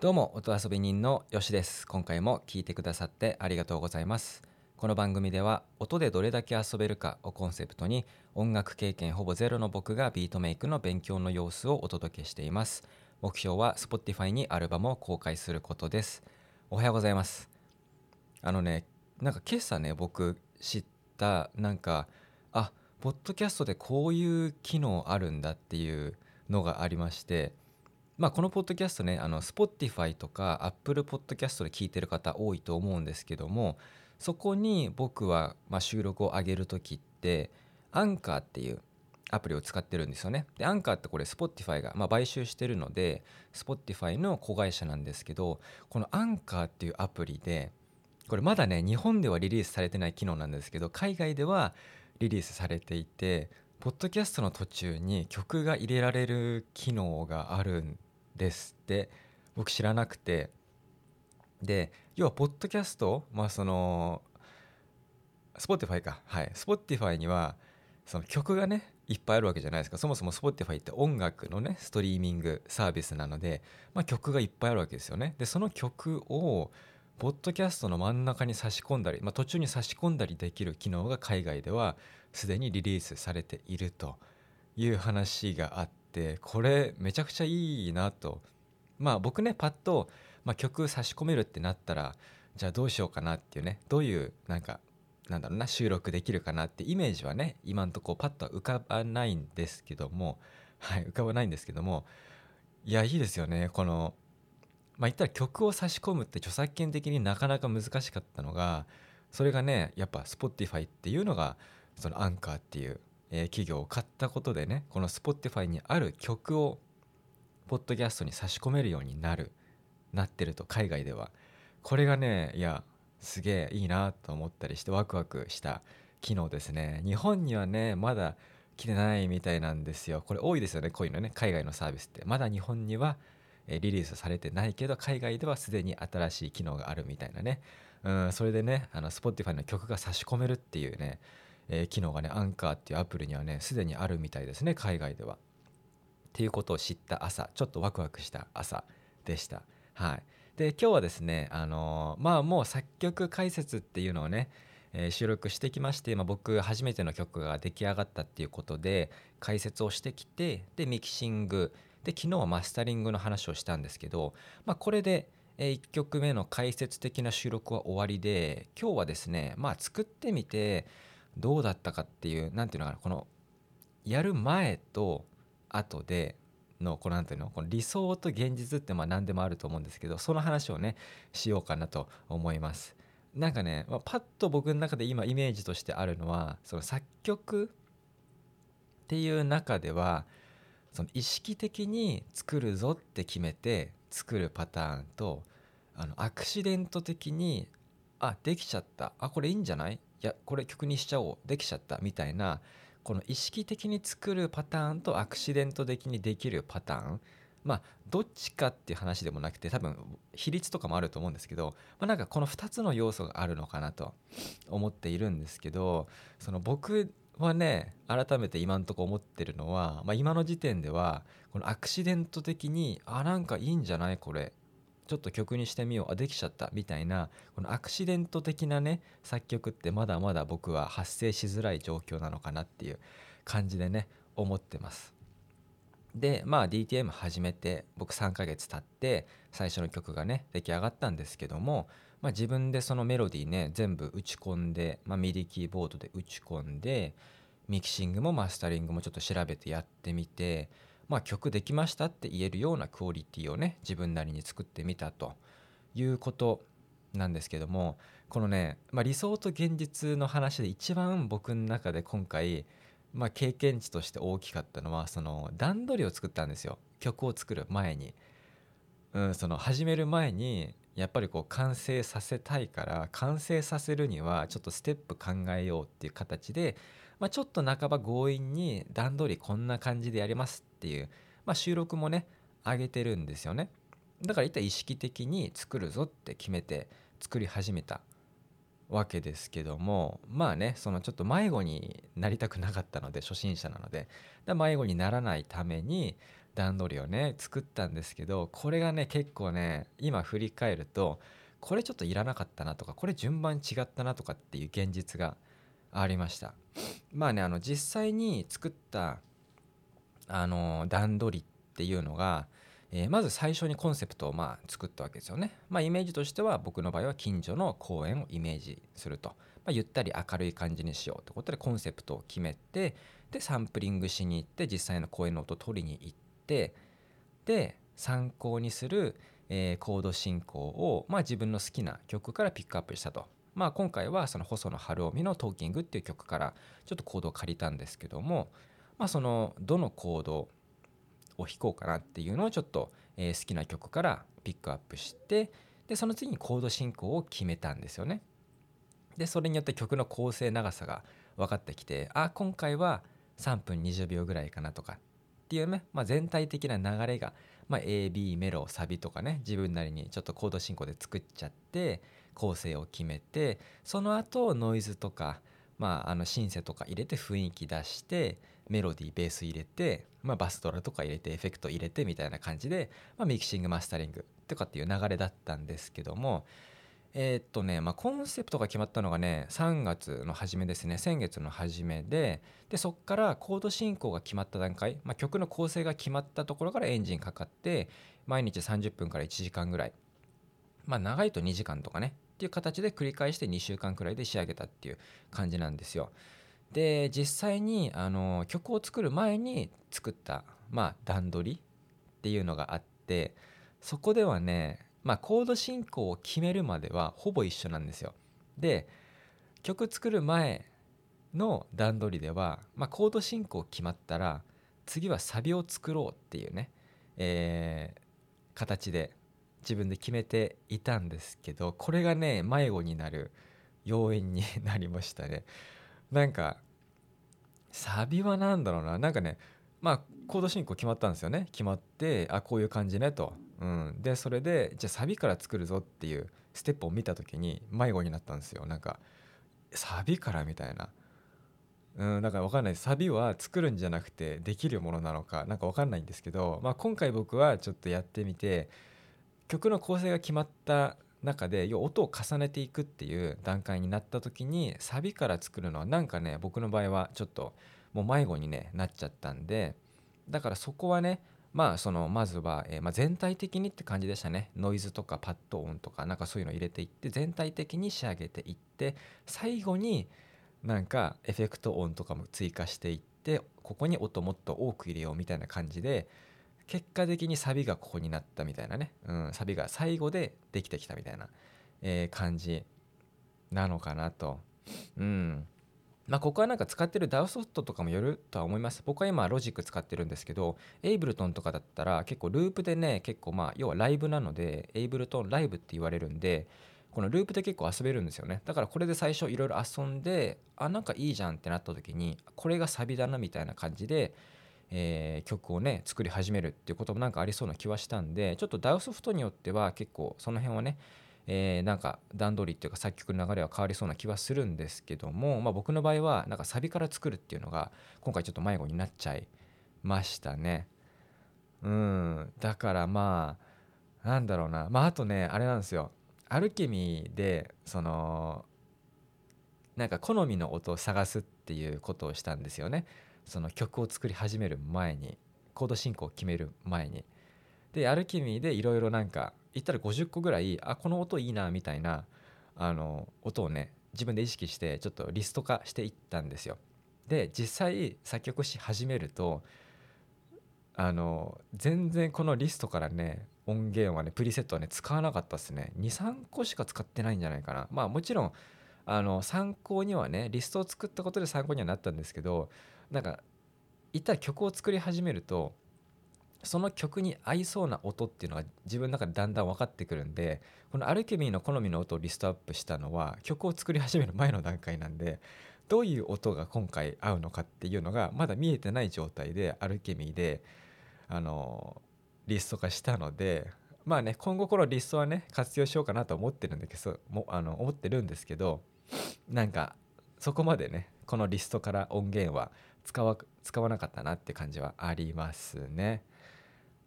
どうも音遊び人のよしです。今回も聞いてくださってありがとうございます。この番組では音でどれだけ遊べるかをコンセプトに音楽経験ほぼゼロの僕がビートメイクの勉強の様子をお届けしています。目標は Spotify にアルバムを公開することです。おはようございます。あのねなんか今朝ね僕知ったなんかあポッドキャストでこういう機能あるんだっていうのがありましてまあ、このポッドキャストねあの Spotify とか Apple Podcast で聞いてる方多いと思うんですけどもそこに僕はまあ収録を上げる時ってアンカーっていうアプリを使ってるんですよね。で、アンカーってこれ Spotify が、まあ、買収してるので Spotify の子会社なんですけどこのアンカーっていうアプリでこれまだね日本ではリリースされてない機能なんですけど海外ではリリースされていてポッドキャストの途中に曲が入れられる機能があるんですって僕知らなくて。で要はポッドキャストまあその Spotify か。はい。Spotify にはその曲がねいっぱいあるわけじゃないですか。そもそも Spotify って音楽のねストリーミングサービスなので、まあ、曲がいっぱいあるわけですよね。でその曲をポッドキャストの真ん中に差し込んだり、まあ、途中に差し込んだりできる機能が海外ではすでにリリースされているという話があっててこれめちゃくちゃいいなと。まあ僕ねパッと、まあ、曲差し込めるってなったらじゃあどうしようかなっていうねどういうなんかなんだろうな収録できるかなってイメージはね今んとこパッとは浮かばないんですけどもはい浮かばないんですけどもいやいいですよねこのまあ言ったら曲を差し込むって著作権的になかなか難しかったのがそれがねやっぱ Spotify っていうのがそのアンカーっていうえー、企業を買ったことでねこの Spotify にある曲をポッドキャストに差し込めるようになるなってると海外では。これがねいやすげえいいなと思ったりしてワクワクした機能ですね。日本にはねまだ来てないみたいなんですよ。これ多いですよねこういうのね。海外のサービスって。まだ日本にはリリースされてないけど海外ではすでに新しい機能があるみたいなね。うんそれでねあの Spotify の曲が差し込めるっていうねえー、機能がねアンカーっていうアプリにはねすでにあるみたいですね海外では。っていうことを知った朝ちょっとワクワクした朝でした。はい、で今日はですねあのー、まあもう作曲解説っていうのをね、えー、収録してきまして、まあ、僕初めての曲が出来上がったっていうことで解説をしてきてでミキシングで昨日はマスタリングの話をしたんですけど、まあ、これで1曲目の解説的な収録は終わりで今日はですねまあ作ってみてどうだったかっていう何て言うのかなこのやる前と後でのこの何て言うのこの理想と現実ってまあ何でもあると思うんですけどその話をねしようかなと思います。なんかね、まあ、パッと僕の中で今イメージとしてあるのはその作曲っていう中ではその意識的に作るぞって決めて作るパターンとあのアクシデント的にあできちゃったあこれいいんじゃないやこれ曲にしちゃおうできちゃったみたいなこの意識的に作るパターンとアクシデント的にできるパターン。まあどっちかっていう話でもなくて多分比率とかもあると思うんですけど、まあ、なんかこの2つの要素があるのかなと思っているんですけどその僕はね改めて今んとこ思ってるのは、まあ、今の時点ではこのアクシデント的にあなんかいいんじゃないこれ。ちょっと曲にしてみようあできちゃったみたいなこのアクシデント的なね作曲ってまだまだ僕は発生しづらい状況なのかなっていう感じでね思ってます。でまあ DTM 始めて僕3ヶ月経って最初の曲がね出来上がったんですけども、まあ、自分でそのメロディーね全部打ち込んで、まあ、ミディキーボードで打ち込んでミキシングもマスタリングもちょっと調べてやってみてまあ、曲できましたって言えるようなクオリティをね自分なりに作ってみたということなんですけどもこのね、まあ、理想と現実の話で一番僕の中で今回、まあ、経験値として大きかったのはその段取りを作ったんですよ曲を作る前に。うん、その始める前にやっぱりこう完成させたいから完成させるにはちょっとステップ考えようっていう形でまあ、ちょっと半ば強引に段取りこんな感じでやりますっていう、まあ、収録もね上げてるんですよね。だから一体意識的に作るぞって決めて作り始めたわけですけどもまあねそのちょっと迷子になりたくなかったので初心者なので。迷子にならないために段取りをね作ったんですけどこれがね結構ね今振り返るとこれちょっといらなかったなとかこれ順番違ったなとかっていう現実がありました。まあねあの実際に作ったあの段取りっていうのが、えー、まず最初にコンセプトをまあ作ったわけですよねまあイメージとしては僕の場合は近所の公園をイメージすると、まあ、ゆったり明るい感じにしようということでコンセプトを決めてでサンプリングしに行って実際の公園の音を取りに行ってで参考にする、えー、コード進行を、まあ、自分の好きな曲からピックアップしたと。まあ、今回はその細野晴臣の「トーキング」っていう曲からちょっとコードを借りたんですけども、まあ、そのどのコードを弾こうかなっていうのをちょっと、え、好きな曲からピックアップしてでその次にコード進行を決めたんですよね。でそれによって曲の構成長さが分かってきてあ今回は3分20秒ぐらいかなとかっていうね、まあ、全体的な流れが、まあ、AB メロサビとかね自分なりにちょっとコード進行で作っちゃって構成を決めてその後ノイズとか、まあ、あのシンセとか入れて雰囲気出してメロディーベース入れて、まあ、バスドラとか入れてエフェクト入れてみたいな感じで、まあ、ミキシングマスタリングとかっていう流れだったんですけどもえー、っとね、まあ、コンセプトが決まったのがね3月の初めですね先月の初めででそっからコード進行が決まった段階、まあ、曲の構成が決まったところからエンジンかかって毎日30分から1時間ぐらいまあ長いと2時間とかねっていう形で繰り返して2週間くらいで仕上げたっていう感じなんですよ。で実際にあの曲を作る前に作ったまあ段取りっていうのがあってそこではねまあ、コード進行を決めるまではほぼ一緒なんですよ。で曲作る前の段取りでは、まあ、コード進行決まったら次はサビを作ろうっていうね、えー、形で自分で決めていたんですけどこれがね迷子になる要因になりましたね。なんかサビは何だろうな。なんかねまあコード進行決まったんですよね。決まってあこういう感じねと。うん、でそれでじゃあサビから作るぞっていうステップを見た時に迷子になったんですよ。なんかサビからみたいな。うんだから分かんない。サビは作るんじゃなくてできるものなのか何か分かんないんですけど、まあ、今回僕はちょっとやってみて曲の構成が決まった中で要は音を重ねていくっていう段階になった時にサビから作るのはなんかね僕の場合はちょっともう迷子に、ね、なっちゃったんでだからそこはねまあそのまずは、え、ま、全体的にって感じでしたね。ノイズとかパッド音とかなんかそういうの入れていって全体的に仕上げていって最後になんかエフェクト音とかも追加していってここに音もっと多く入れようみたいな感じで結果的にサビがここになったみたいなね、うん、サビが最後でできてきたみたいな、えー、感じなのかなと。うんまあ、ここはなんか使ってる DAW ソフトとかもよるとは思います。僕は今ロジック使ってるんですけど、エイブルトンとかだったら結構ループでね、結構まあ要はライブなので、エイブルトンライブって言われるんで、このループで結構遊べるんですよね。だからこれで最初いろいろ遊んで、あ、なんかいいじゃんってなった時に、これがサビだなみたいな感じで、えー、曲をね作り始めるっていうこともなんかありそうな気はしたんでちょっと DAW ソフトによっては結構その辺はねえー、なんか段取りっていうか作曲の流れは変わりそうな気はするんですけども、まあ、僕の場合はなんかサビから作るっていうのが今回ちょっと迷子になっちゃいましたね。うん。だからまあなんだろうな。まああとねあれなんですよ。アルケミーでそのなんか好みの音を探すっていうことをしたんですよね。その曲を作り始める前にコード進行を決める前に。でアルケミーでいろいろなんか言ったら50個ぐらいあこの音いいなみたいなあの音をね自分で意識してちょっとリスト化していったんですよ。で実際作曲し始めるとあの全然このリストからね音源はねプリセットはね使わなかったですね。23個しか使ってないんじゃないかな。まあもちろんあの参考にはねリストを作ったことで参考にはなったんですけどなんか言ったら曲を作り始めるとその曲に合いそうな音っていうのが自分の中でだんだん分かってくるんでこのアルケミーの好みの音をリストアップしたのは曲を作り始める前の段階なんでどういう音が今回合うのかっていうのがまだ見えてない状態でアルケミーであのリスト化したのでまあね今後このリストはね活用しようかなと思ってるんだけどもあの思ってるんですけどなんかそこまでねこのリストから音源は使わ使わなかったなって感じはありますね。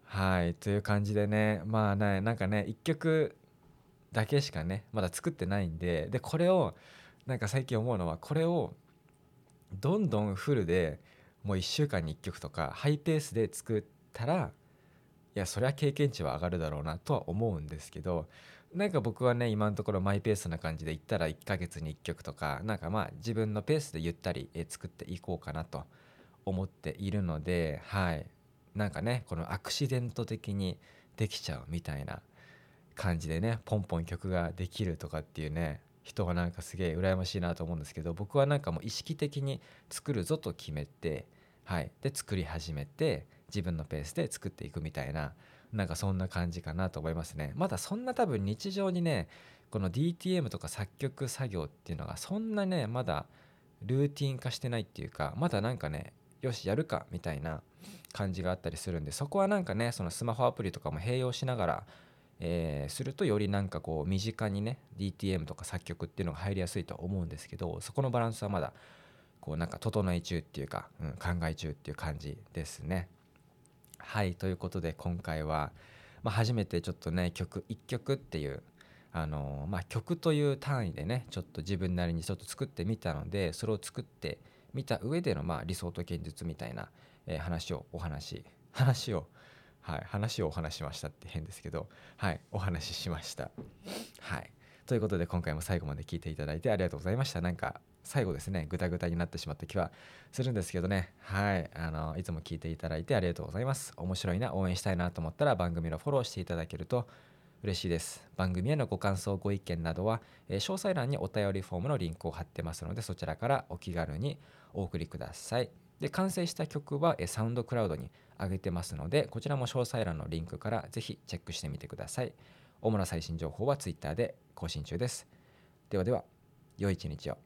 はいという感じでねまあねなんかね1曲だけしかねまだ作ってないんででこれをなんか最近思うのはこれをどんどんフルでもう1週間に1曲とかハイペースで作ったらいやそりゃ経験値は上がるだろうなとは思うんですけどなんか僕はね今のところマイペースな感じでいったら1ヶ月に1曲とかなんかまあ自分のペースでゆったり作っていこうかなと思っているのではい。なんかねこのアクシデント的にできちゃうみたいな感じでねポンポン曲ができるとかっていうね人がなんかすげえ羨ましいなと思うんですけど僕はなんかもう意識的に作るぞと決めてはい。で作り始めて自分のペースで作っていくみたいななんかそんな感じかなと思いますねまだそんな多分日常にねこの DTM とか作曲作業っていうのがそんなねまだルーティン化してないっていうかまだなんかねよしやるかみたいな感じがあったりするんでそこはなんかねそのスマホアプリとかも併用しながらえー、するとよりなんかこう身近にね DTM とか作曲っていうのが入りやすいと思うんですけどそこのバランスはまだこうなんか整え中っていうか、うん、考え中っていう感じですね。はいということで今回は、まあ、初めてちょっとね曲1曲っていうあのまあ、曲という単位でねちょっと自分なりにちょっと作ってみたのでそれを作ってみた上でのまあ理想と現実みたいな、えー、話をお話し話をはい、話をお話しましたって変ですけど、はい、お話ししました。はい。ということで今回も最後まで聞いていただいてありがとうございました。なんか最後ですね、ぐたぐたになってしまった気はするんですけどね、はい、あの、いつも聞いていただいてありがとうございます。面白いな、応援したいなと思ったら番組のフォローしていただけると嬉しいです。番組へのご感想、ご意見などは、えー、詳細欄にお便りフォームのリンクを貼ってますので、そちらからお気軽にお送りください。で、完成した曲は、えー、サウンドクラウドに上げてますのでこちらも詳細欄のリンクからぜひチェックしてみてください主な最新情報は Twitter で更新中ですではでは良い一日を